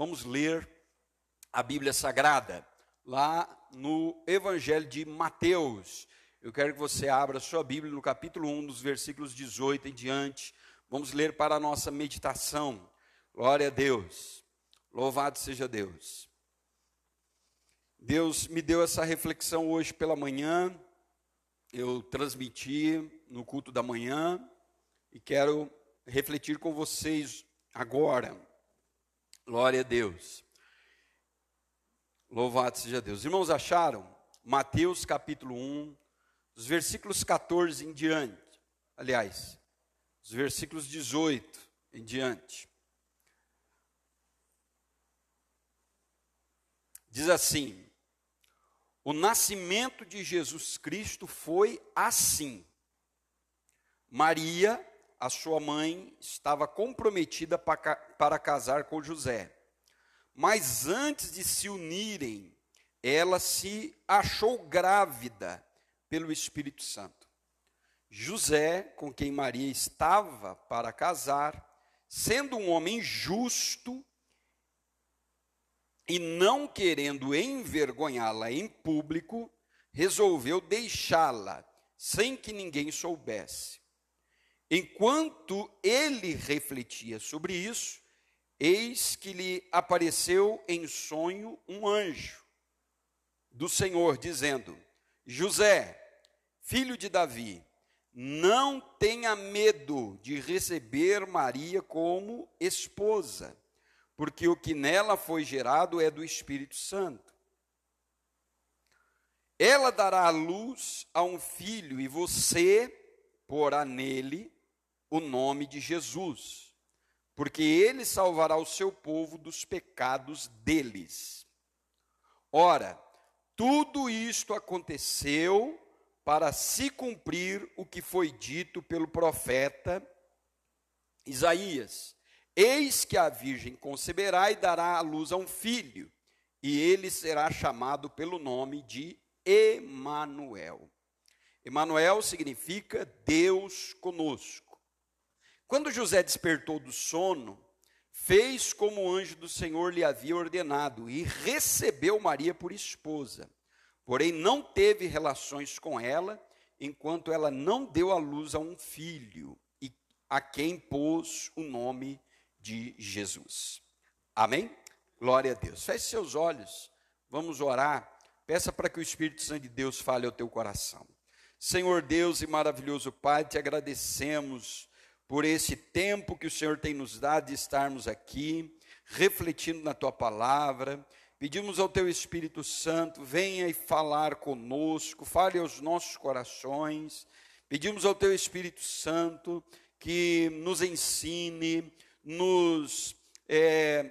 vamos ler a Bíblia Sagrada, lá no Evangelho de Mateus. Eu quero que você abra sua Bíblia no capítulo 1, dos versículos 18 em diante. Vamos ler para a nossa meditação. Glória a Deus. Louvado seja Deus. Deus me deu essa reflexão hoje pela manhã. Eu transmiti no culto da manhã e quero refletir com vocês agora. Glória a Deus. Louvado seja Deus. Irmãos, acharam? Mateus capítulo 1, os versículos 14 em diante. Aliás, os versículos 18 em diante. Diz assim: O nascimento de Jesus Cristo foi assim. Maria, a sua mãe, estava comprometida para, casar com José. Mas antes de se unirem, ela se achou grávida pelo Espírito Santo. José, com quem Maria estava para casar, sendo um homem justo e não querendo envergonhá-la em público, resolveu deixá-la sem que ninguém soubesse. Enquanto ele refletia sobre isso, eis que lhe apareceu em sonho um anjo do Senhor, dizendo: José, filho de Davi, não tenha medo de receber Maria como esposa, porque o que nela foi gerado é do Espírito Santo. Ela dará a luz a um filho, e você porá nele o nome de Jesus, porque ele salvará o seu povo dos pecados deles. Ora, tudo isto aconteceu para se cumprir o que foi dito pelo profeta Isaías: Eis que a virgem conceberá e dará à luz a um filho, e ele será chamado pelo nome de Emanuel. Emanuel significa Deus conosco. Quando José despertou do sono, fez como o anjo do Senhor lhe havia ordenado e recebeu Maria por esposa. Porém, não teve relações com ela, enquanto ela não deu à luz a um filho, e a quem pôs o nome de Jesus. Amém? Glória a Deus. Feche seus olhos, vamos orar. Peça para que o Espírito Santo de Deus fale ao teu coração. Senhor Deus e maravilhoso Pai, te agradecemos por esse tempo que o Senhor tem nos dado de estarmos aqui, refletindo na tua palavra Pedimos ao Teu Espírito Santo, venha e falar conosco, fale aos nossos corações. Pedimos ao Teu Espírito Santo que nos ensine, nos é,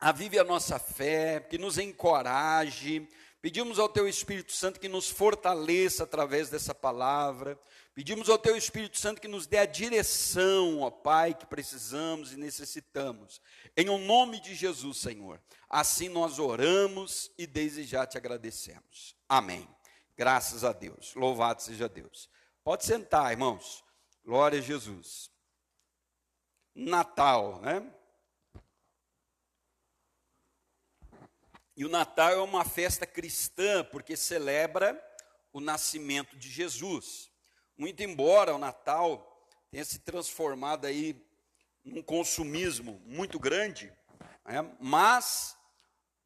avive a nossa fé, que nos encoraje. Pedimos ao Teu Espírito Santo que nos fortaleça através dessa palavra. Pedimos ao Teu Espírito Santo que nos dê a direção, ó Pai, que precisamos e necessitamos. Em o nome de Jesus, Senhor. Assim nós oramos e desde já te agradecemos. Amém. Graças a Deus. Louvado seja Deus. Pode sentar, irmãos. Glória a Jesus. Natal, né? E o Natal é uma festa cristã porque celebra o nascimento de Jesus. Muito embora o Natal tenha se transformado aí num consumismo muito grande, né? mas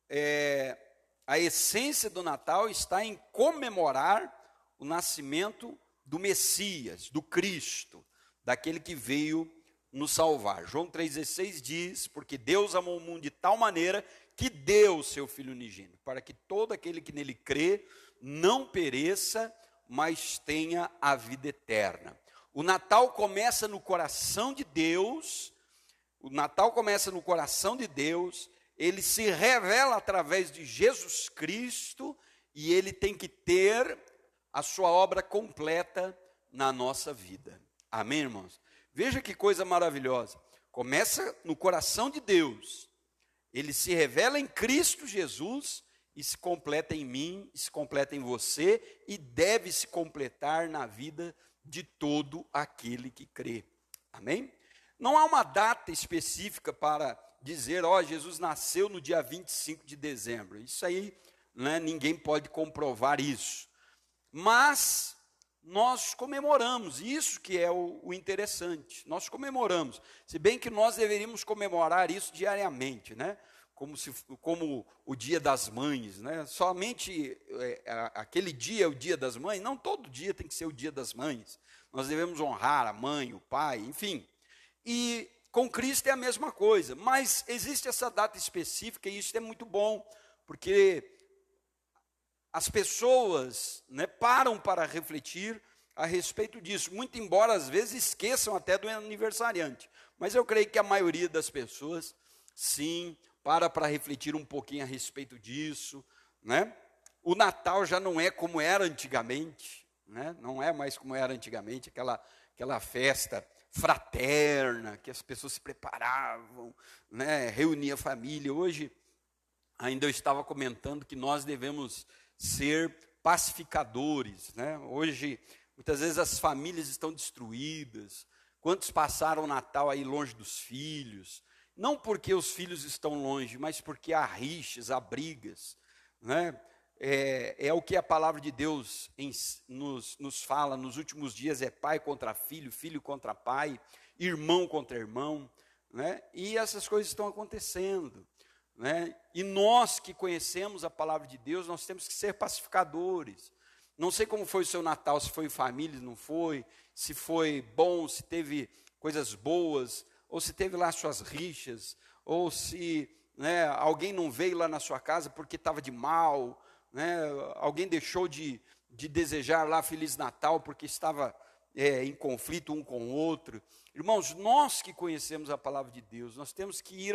é, a essência do Natal está em comemorar o nascimento do Messias, do Cristo, daquele que veio nos salvar. João 3,16 diz: Porque Deus amou o mundo de tal maneira que deu o seu Filho unigênito, para que todo aquele que nele crê não pereça, mas tenha a vida eterna. O Natal começa no coração de Deus, o Natal começa no coração de Deus, ele se revela através de Jesus Cristo e ele tem que ter a sua obra completa na nossa vida. Amém, irmãos? Veja que coisa maravilhosa. Começa no coração de Deus, ele se revela em Cristo Jesus e se completa em mim, se completa em você e deve se completar na vida de todo aquele que crê. Amém? Não há uma data específica para dizer, ó, oh, Jesus nasceu no dia 25 de dezembro. Isso aí, né, ninguém pode comprovar isso. Mas nós comemoramos, isso que é o, o, interessante. Nós comemoramos, se bem que nós deveríamos comemorar isso diariamente, né? Como, se, como o dia das mães, né? Somente é, aquele dia é o dia das mães, não todo dia tem que ser o dia das mães. Nós devemos honrar a mãe, o pai, enfim. E com Cristo é a mesma coisa, mas existe essa data específica e isso é muito bom, porque as pessoas né, param para refletir a respeito disso, muito embora às vezes esqueçam até do aniversariante. Mas eu creio que a maioria das pessoas, sim, para para refletir um pouquinho a respeito disso. Né? O Natal já não é como era antigamente, né? não é mais como era antigamente, aquela, aquela festa fraterna, que as pessoas se preparavam, né? reunia a família. Hoje, ainda eu estava comentando que nós devemos ser pacificadores. Né? Hoje, muitas vezes as famílias estão destruídas. Quantos passaram o Natal aí longe dos filhos? Não porque os filhos estão longe, mas porque há rixas, há brigas. Né? É, é, o que a palavra de Deus em, nos, nos fala nos últimos dias: é pai contra filho, filho contra pai, irmão contra irmão. Né? E essas coisas estão acontecendo. Né? E nós que conhecemos a palavra de Deus, nós temos que ser pacificadores. Não sei como foi o seu Natal, se foi família, não foi, se foi bom, se teve coisas boas, ou se teve lá suas rixas, ou se né, alguém não veio lá na sua casa porque estava de mal, né, alguém deixou de, de desejar lá Feliz Natal porque estava é, em conflito um com o outro. Irmãos, nós que conhecemos a palavra de Deus, nós temos que ir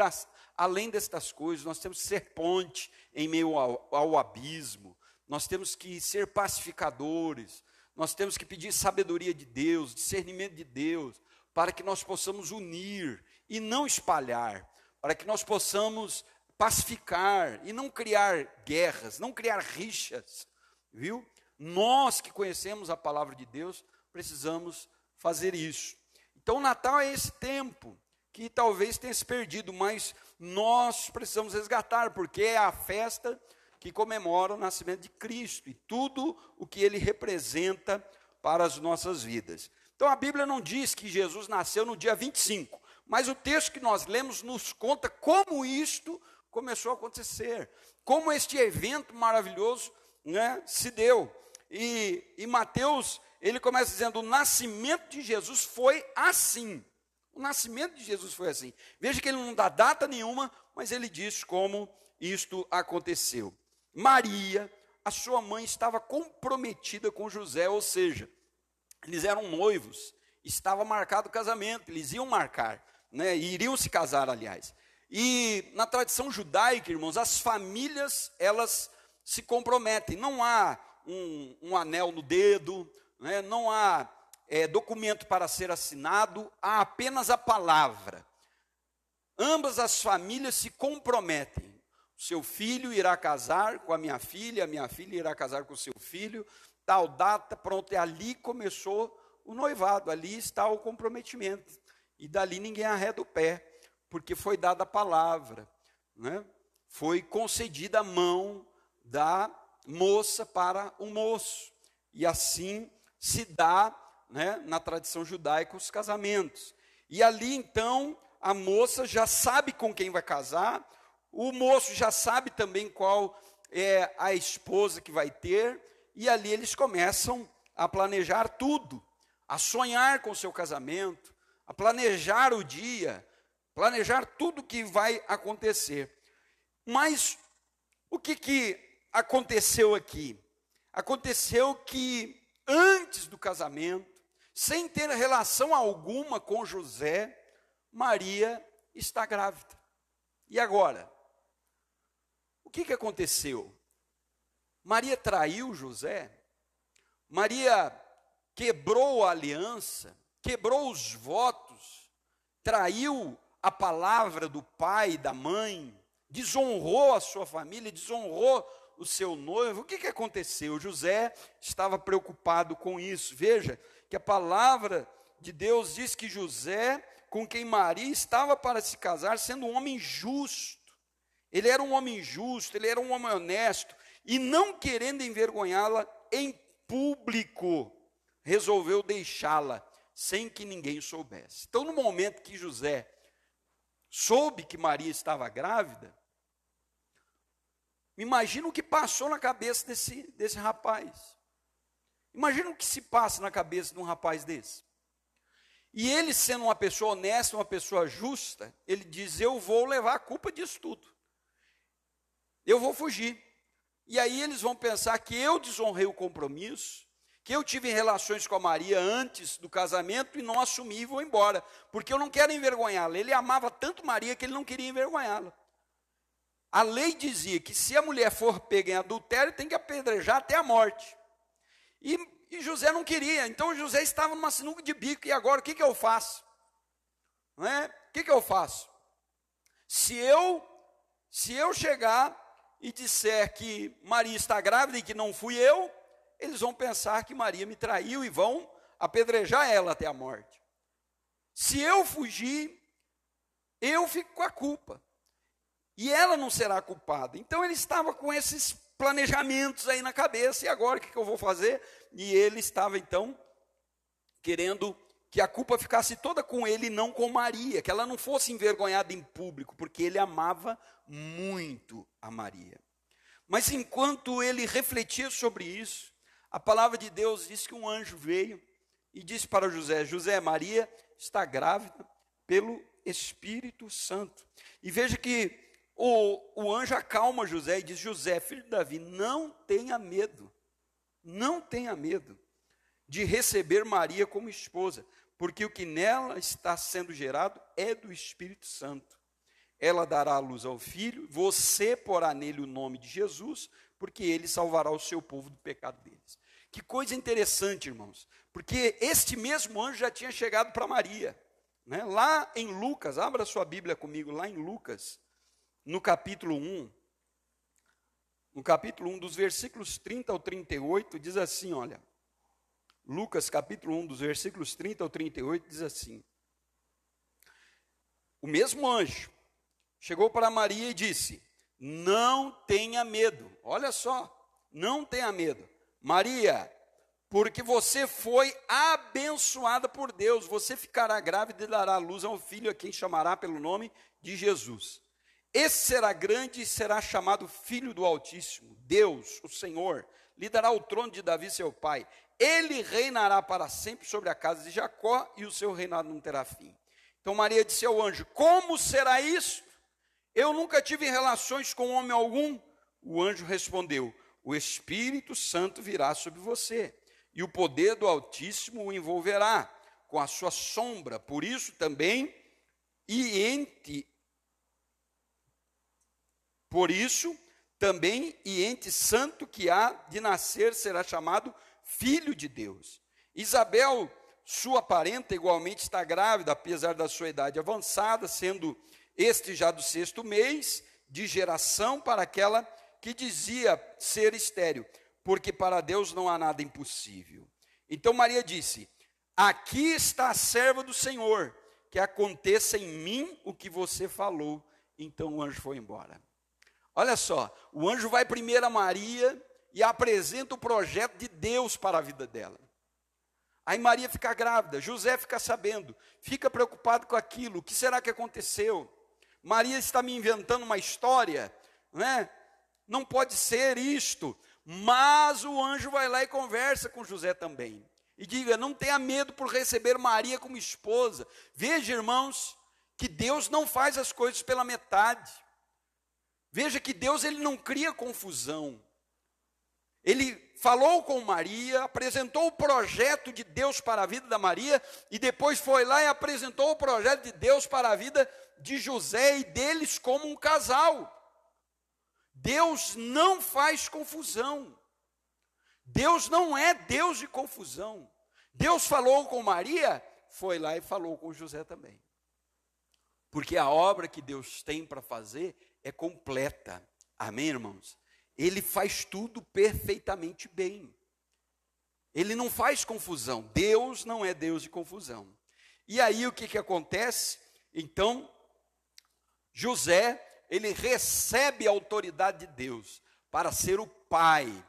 além destas coisas, nós temos que ser ponte em meio ao, ao abismo, nós temos que ser pacificadores, nós temos que pedir sabedoria de Deus, discernimento de Deus, para que nós possamos unir e não espalhar, para que nós possamos pacificar e não criar guerras, não criar rixas, viu? Nós que conhecemos a palavra de Deus, precisamos fazer isso. Então, o Natal é esse tempo que talvez tenha se perdido, mas nós precisamos resgatar, porque é a festa que comemora o nascimento de Cristo e tudo o que ele representa para as nossas vidas. Então, a Bíblia não diz que Jesus nasceu no dia 25, mas o texto que nós lemos nos conta como isto começou a acontecer, como este evento maravilhoso né, se deu. E, e Mateus ele começa dizendo: o nascimento de Jesus foi assim. O nascimento de Jesus foi assim. Veja que ele não dá data nenhuma, mas ele diz como isto aconteceu. Maria, a sua mãe, estava comprometida com José, ou seja, eles eram noivos, estava marcado o casamento, eles iam marcar, né, iriam se casar, aliás. E na tradição judaica, irmãos, as famílias, elas se comprometem, não há um, um anel no dedo, né, não há é, documento para ser assinado, há apenas a palavra. Ambas as famílias se comprometem. Seu filho irá casar com a minha filha, a minha filha irá casar com seu filho, tal data, pronto, e ali começou o noivado, ali está o comprometimento. E dali ninguém arreda o pé, porque foi dada a palavra, né? foi concedida a mão da moça para o moço. E assim se dá né, na tradição judaica os casamentos. E ali então a moça já sabe com quem vai casar, o moço já sabe também qual é a esposa que vai ter, e ali eles começam a planejar tudo, a sonhar com o seu casamento, a planejar o dia, planejar tudo que vai acontecer. Mas o que, que aconteceu aqui? Aconteceu que antes do casamento, sem ter relação alguma com José, Maria está grávida. E agora? O que, que aconteceu? Maria traiu José? Maria quebrou a aliança, quebrou os votos, traiu a palavra do pai e da mãe, desonrou a sua família, desonrou o seu noivo. O que, que aconteceu? José estava preocupado com isso. Veja que a palavra de Deus diz que José com quem Maria estava para se casar, sendo um homem justo. Ele era um homem justo, ele era um homem honesto, e não querendo envergonhá-la em público, resolveu deixá-la sem que ninguém soubesse. Então, no momento que José soube que Maria estava grávida, imagina o que passou na cabeça desse, desse rapaz. Imagina o que se passa na cabeça de um rapaz desse. E ele, sendo uma pessoa honesta, uma pessoa justa, ele diz: Eu vou levar a culpa disso tudo. Eu vou fugir. E aí eles vão pensar que eu desonrei o compromisso, que eu tive relações com a Maria antes do casamento e não assumi e vou embora, porque eu não quero envergonhá-la. Ele amava tanto Maria que ele não queria envergonhá-la. A lei dizia que se a mulher for pega em adultério, tem que apedrejar até a morte. E, e José não queria, então José estava numa sinuca de bico, e agora o que, que eu faço? Não é? O que, que eu faço? Se eu, se eu chegar e disser que Maria está grávida e que não fui eu, eles vão pensar que Maria me traiu e vão apedrejar ela até a morte. Se eu fugir, eu fico com a culpa. E ela não será culpada. Então ele estava com esses planejamentos aí na cabeça, e agora o que, eu vou fazer? E ele estava então querendo que a culpa ficasse toda com ele e não com Maria, que ela não fosse envergonhada em público, porque ele amava muito a Maria. Mas enquanto ele refletia sobre isso, a palavra de Deus diz que um anjo veio e disse para José: José, Maria está grávida pelo Espírito Santo. E veja que o, o anjo acalma José e diz: José, filho de Davi, não tenha medo, não tenha medo de receber Maria como esposa, porque o que nela está sendo gerado é do Espírito Santo. Ela dará a luz ao filho, você porá nele o nome de Jesus, porque ele salvará o seu povo do pecado deles. Que coisa interessante, irmãos, porque este mesmo anjo já tinha chegado para Maria. Né? Lá em Lucas, abra sua Bíblia comigo, lá em Lucas, no capítulo 1, no capítulo 1, dos versículos 30 ao 38, diz assim: olha. Lucas capítulo 1, dos versículos 30 ao 38, diz assim: O mesmo anjo chegou para Maria e disse: Não tenha medo, olha só, não tenha medo Maria, porque você foi abençoada por Deus, você ficará grávida e dará luz a um filho a quem chamará pelo nome de Jesus. Esse será grande e será chamado Filho do Altíssimo. Deus, o Senhor, lhe dará o trono de Davi, seu pai. Ele reinará para sempre sobre a casa de Jacó e o seu reinado não terá fim. Então Maria disse ao anjo: Como será isso? Eu nunca tive relações com homem algum. O anjo respondeu: o Espírito Santo virá sobre você, e o poder do Altíssimo o envolverá com a sua sombra. Por isso também, e ente, por isso também, e ente santo que há de nascer será chamado filho de Deus. Isabel, sua parenta, igualmente está grávida, apesar da sua idade avançada, sendo este já do sexto mês de geração para aquela que dizia ser estéril, porque para Deus não há nada impossível. Então Maria disse: Aqui está a serva do Senhor, que aconteça em mim o que você falou. Então o anjo foi embora. Olha só, o anjo vai primeiro a Maria e apresenta o projeto de Deus para a vida dela. Aí Maria fica grávida, José fica sabendo, fica preocupado com aquilo, o que será que aconteceu? Maria está me inventando uma história, né? não pode ser isto. Mas o anjo vai lá e conversa com José também. E diga: não tenha medo por receber Maria como esposa. Veja, irmãos, que Deus não faz as coisas pela metade. Veja que Deus ele não cria confusão. Ele falou com Maria, apresentou o projeto de Deus para a vida da Maria e depois foi lá e apresentou o projeto de Deus para a vida de José e deles como um casal. Deus não faz confusão. Deus não é Deus de confusão. Deus falou com Maria, foi lá e falou com José também. Porque a obra que Deus tem para fazer é completa. Amém, irmãos? Ele faz tudo perfeitamente bem. Ele não faz confusão. Deus não é Deus de confusão. E aí o que, que acontece? Então, José, ele recebe a autoridade de Deus para ser o pai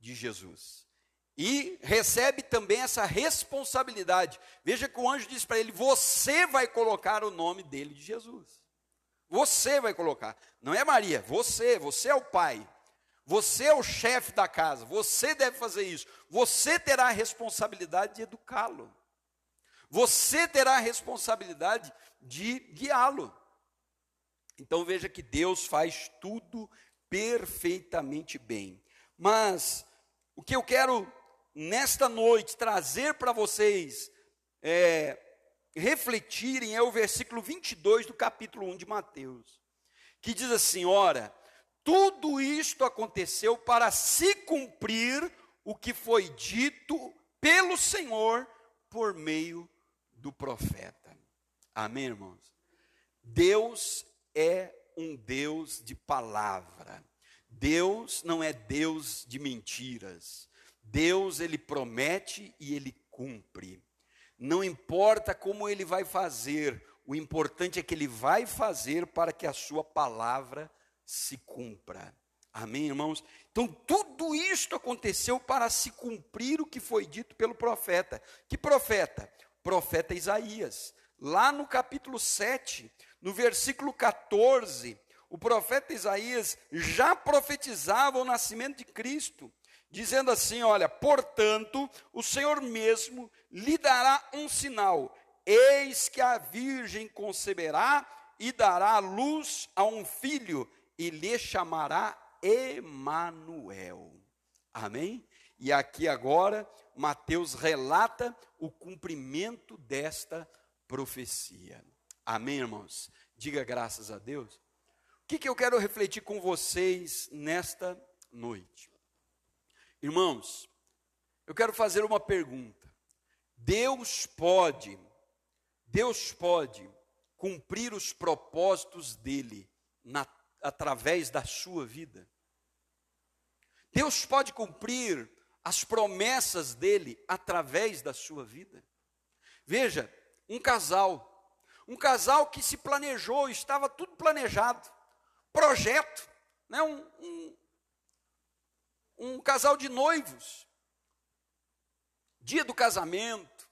de Jesus. E recebe também essa responsabilidade. Veja que o anjo diz para ele: Você vai colocar o nome dele de Jesus. Você vai colocar. Não é Maria, você, você é o pai. Você é o chefe da casa, você deve fazer isso. Você terá a responsabilidade de educá-lo. Você terá a responsabilidade de guiá-lo. Então veja que Deus faz tudo perfeitamente bem. Mas o que eu quero nesta noite trazer para vocês é, refletirem é o versículo 22 do capítulo 1 de Mateus, que diz assim: Ora, tudo isto aconteceu para se cumprir o que foi dito pelo Senhor por meio do profeta. Amém, irmãos? Deus é um Deus de palavra. Deus não é Deus de mentiras. Deus, ele promete e ele cumpre. Não importa como ele vai fazer, o importante é que ele vai fazer para que a sua palavra se cumpra. Amém, irmãos? Então, tudo isto aconteceu para se cumprir o que foi dito pelo profeta. Que profeta? Profeta Isaías. Lá no capítulo 7, no versículo 14, o profeta Isaías já profetizava o nascimento de Cristo, dizendo assim: Olha, portanto, o Senhor mesmo lhe dará um sinal: eis que a virgem conceberá e dará luz a um filho e lhe chamará Emanuel. Amém? E aqui agora Mateus relata o cumprimento desta profecia. Amém, irmãos? Diga graças a Deus. O que, que eu quero refletir com vocês nesta noite? Irmãos, eu quero fazer uma pergunta. Deus pode, Deus pode cumprir os propósitos dele na através da sua vida. Deus pode cumprir as promessas dele através da sua vida. Veja, um casal, um casal que se planejou, estava tudo planejado, projeto, né? um, um, um casal de noivos, dia do casamento,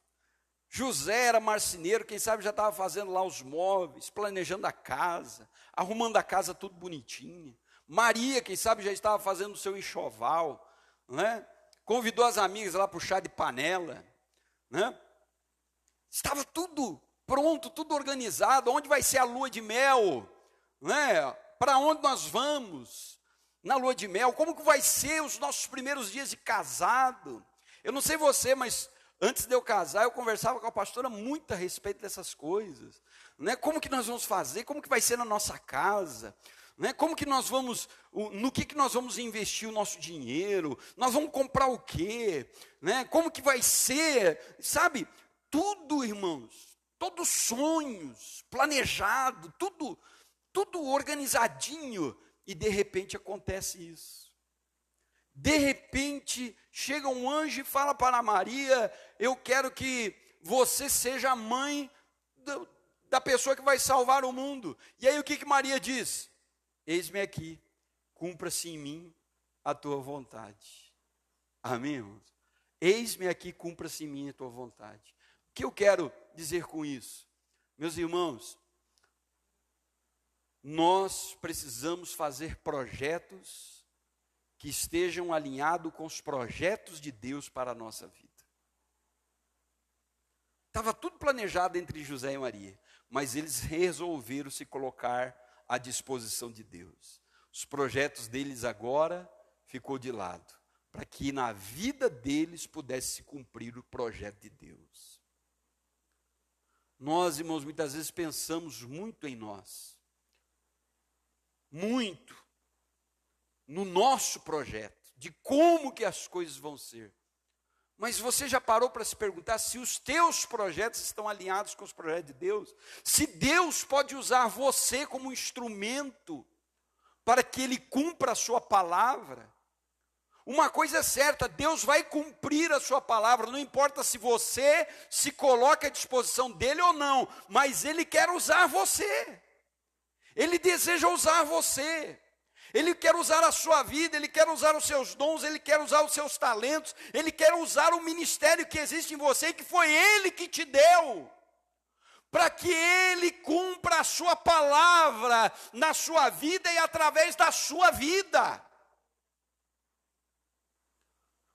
José era marceneiro, quem sabe já estava fazendo lá os móveis, planejando a casa, arrumando a casa tudo bonitinha. Maria, quem sabe já estava fazendo o seu enxoval, né? convidou as amigas lá para o chá de panela. Né? Estava tudo pronto, tudo organizado. Onde vai ser a lua de mel? Né? Para onde nós vamos? Na lua de mel, como que vai ser os nossos primeiros dias de casado? Eu não sei você, mas Antes de eu casar, eu conversava com a pastora muito a respeito dessas coisas. Né? Como que nós vamos fazer? Como que vai ser na nossa casa? Né? Como que nós vamos, no que, que nós vamos investir o nosso dinheiro? Nós vamos comprar o quê? Né? Como que vai ser? Sabe, tudo, irmãos, todos sonhos, planejado, tudo, tudo organizadinho, e de repente acontece isso. De repente, chega um anjo e fala para Maria: Eu quero que você seja a mãe do, da pessoa que vai salvar o mundo. E aí o que, que Maria diz? Eis-me aqui, cumpra-se em mim a tua vontade. Amém, irmãos? Eis-me aqui, cumpra-se em mim a tua vontade. O que eu quero dizer com isso? Meus irmãos, nós precisamos fazer projetos que estejam alinhados com os projetos de Deus para a nossa vida. Estava tudo planejado entre José e Maria, mas eles resolveram se colocar à disposição de Deus. Os projetos deles agora ficou de lado, para que na vida deles pudesse se cumprir o projeto de Deus. Nós, irmãos, muitas vezes pensamos muito em nós. Muito no nosso projeto, de como que as coisas vão ser. Mas você já parou para se perguntar se os teus projetos estão alinhados com os projetos de Deus? Se Deus pode usar você como instrumento para que Ele cumpra a sua palavra? Uma coisa é certa, Deus vai cumprir a sua palavra, não importa se você se coloca à disposição dele ou não, mas ele quer usar você. Ele deseja usar você. Ele quer usar a sua vida, ele quer usar os seus dons, ele quer usar os seus talentos, ele quer usar o ministério que existe em você, que foi ele que te deu, para que ele cumpra a sua palavra na sua vida e através da sua vida.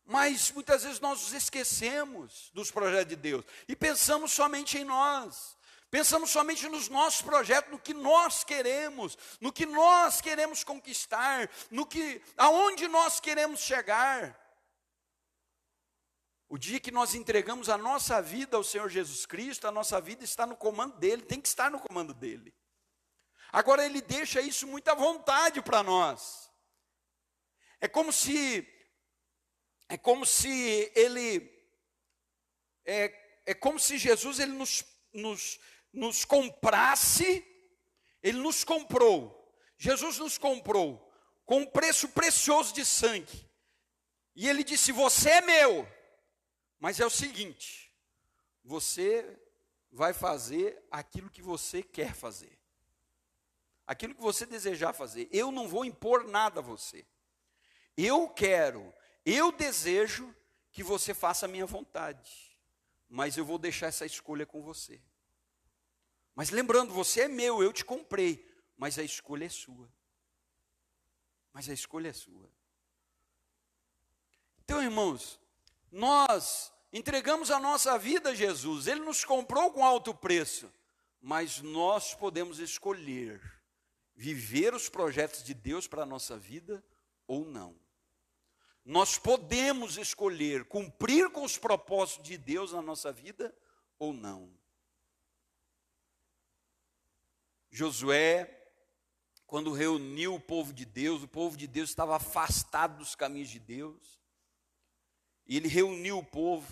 Mas muitas vezes nós nos esquecemos dos projetos de Deus e pensamos somente em nós. Pensamos somente nos nossos projetos, no que nós queremos, no que nós queremos conquistar, no que aonde nós queremos chegar. O dia que nós entregamos a nossa vida ao Senhor Jesus Cristo, a nossa vida está no comando dele, tem que estar no comando dele. Agora ele deixa isso muito à vontade para nós. É como se é como se ele é, é como se Jesus ele nos, nos nos comprasse, ele nos comprou. Jesus nos comprou com um preço precioso de sangue. E ele disse: Você é meu, mas é o seguinte: você vai fazer aquilo que você quer fazer, aquilo que você desejar fazer. Eu não vou impor nada a você. Eu quero, eu desejo que você faça a minha vontade, mas eu vou deixar essa escolha com você. Mas lembrando, você é meu, eu te comprei, mas a escolha é sua. Mas a escolha é sua. Então, irmãos, nós entregamos a nossa vida a Jesus, Ele nos comprou com alto preço, mas nós podemos escolher viver os projetos de Deus para a nossa vida ou não. Nós podemos escolher cumprir com os propósitos de Deus na nossa vida ou não. Josué, quando reuniu o povo de Deus, o povo de Deus estava afastado dos caminhos de Deus. E ele reuniu o povo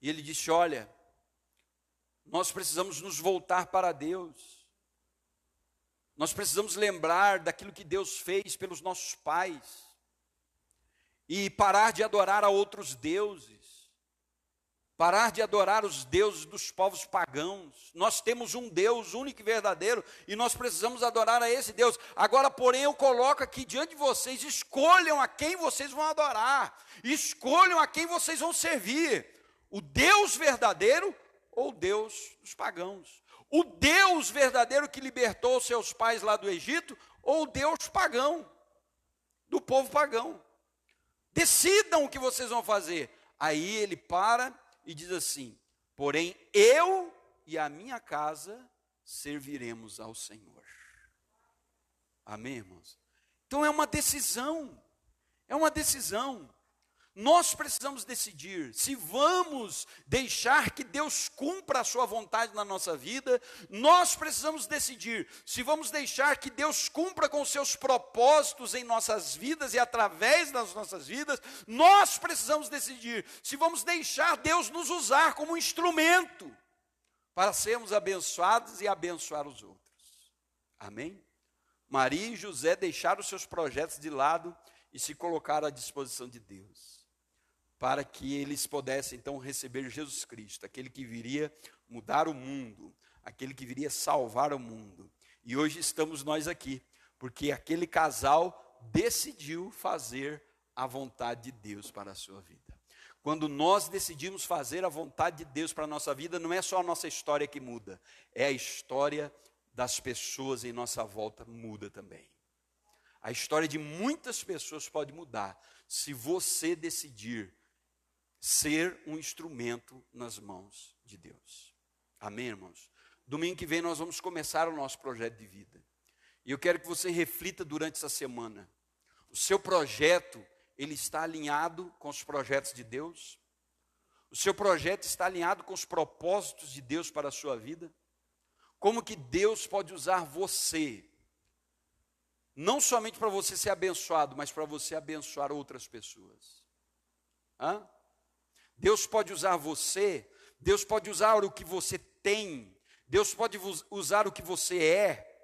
e ele disse: Olha, nós precisamos nos voltar para Deus. Nós precisamos lembrar daquilo que Deus fez pelos nossos pais e parar de adorar a outros deuses parar de adorar os deuses dos povos pagãos. Nós temos um Deus único e verdadeiro e nós precisamos adorar a esse Deus. Agora, porém, eu coloco aqui diante de vocês: escolham a quem vocês vão adorar, escolham a quem vocês vão servir: o Deus verdadeiro ou o Deus dos pagãos. O Deus verdadeiro que libertou seus pais lá do Egito ou o Deus pagão, do povo pagão. Decidam o que vocês vão fazer. Aí ele para e diz assim: Porém, eu e a minha casa serviremos ao Senhor. Amém, irmãos? Então é uma decisão, é uma decisão. Nós precisamos decidir se vamos deixar que Deus cumpra a sua vontade na nossa vida, nós precisamos decidir se vamos deixar que Deus cumpra com seus propósitos em nossas vidas e através das nossas vidas, nós precisamos decidir se vamos deixar Deus nos usar como instrumento para sermos abençoados e abençoar os outros. Amém? Maria e José deixaram seus projetos de lado e se colocaram à disposição de Deus para que eles pudessem então receber Jesus Cristo, aquele que viria mudar o mundo, aquele que viria salvar o mundo. E hoje estamos nós aqui, porque aquele casal decidiu fazer a vontade de Deus para a sua vida. Quando nós decidimos fazer a vontade de Deus para a nossa vida, não é só a nossa história que muda, é a história das pessoas em nossa volta muda também. A história de muitas pessoas pode mudar se você decidir ser um instrumento nas mãos de Deus. Amém, irmãos? Domingo que vem nós vamos começar o nosso projeto de vida. E eu quero que você reflita durante essa semana. O seu projeto, ele está alinhado com os projetos de Deus? O seu projeto está alinhado com os propósitos de Deus para a sua vida? Como que Deus pode usar você? Não somente para você ser abençoado, mas para você abençoar outras pessoas. Hã? Deus pode usar você, Deus pode usar o que você tem, Deus pode usar o que você é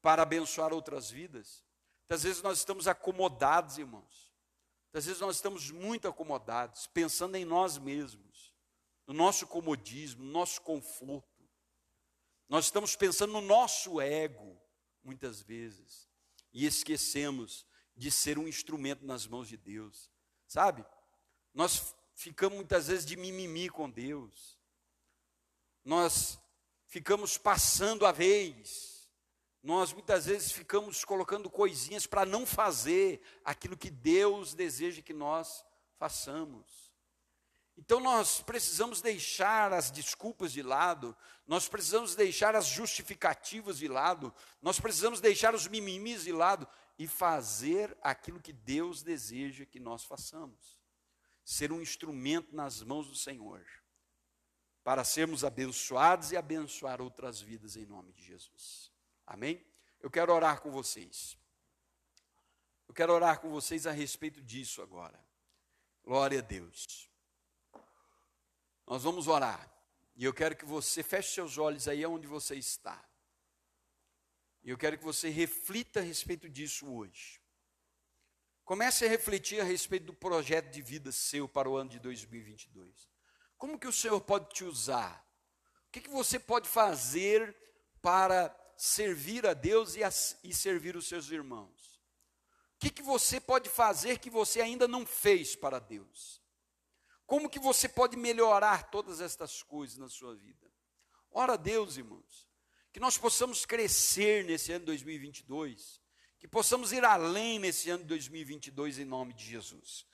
para abençoar outras vidas. Às vezes nós estamos acomodados, irmãos. Às vezes nós estamos muito acomodados, pensando em nós mesmos, no nosso comodismo, no nosso conforto. Nós estamos pensando no nosso ego, muitas vezes, e esquecemos de ser um instrumento nas mãos de Deus. Sabe? Nós ficamos muitas vezes de mimimi com Deus. Nós ficamos passando a vez. Nós muitas vezes ficamos colocando coisinhas para não fazer aquilo que Deus deseja que nós façamos. Então nós precisamos deixar as desculpas de lado, nós precisamos deixar as justificativas de lado, nós precisamos deixar os mimimis de lado e fazer aquilo que Deus deseja que nós façamos. Ser um instrumento nas mãos do Senhor, para sermos abençoados e abençoar outras vidas em nome de Jesus. Amém? Eu quero orar com vocês. Eu quero orar com vocês a respeito disso agora. Glória a Deus. Nós vamos orar. E eu quero que você feche seus olhos aí onde você está. E eu quero que você reflita a respeito disso hoje. Comece a refletir a respeito do projeto de vida seu para o ano de 2022. Como que o Senhor pode te usar? O que, que você pode fazer para servir a Deus e, a, e servir os seus irmãos? O que, que você pode fazer que você ainda não fez para Deus? Como que você pode melhorar todas estas coisas na sua vida? Ora a Deus, irmãos, que nós possamos crescer nesse ano 2022, que possamos ir além nesse ano 2022 em nome de Jesus.